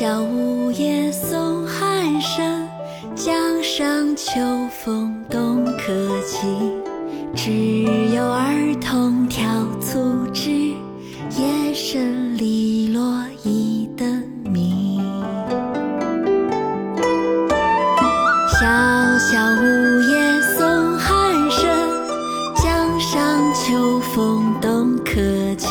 萧萧梧叶送寒声，江上秋风动客情。知有儿童挑促织，夜深篱落一灯明。小萧梧叶送寒声，江上秋风动客情。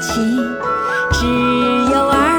情只有儿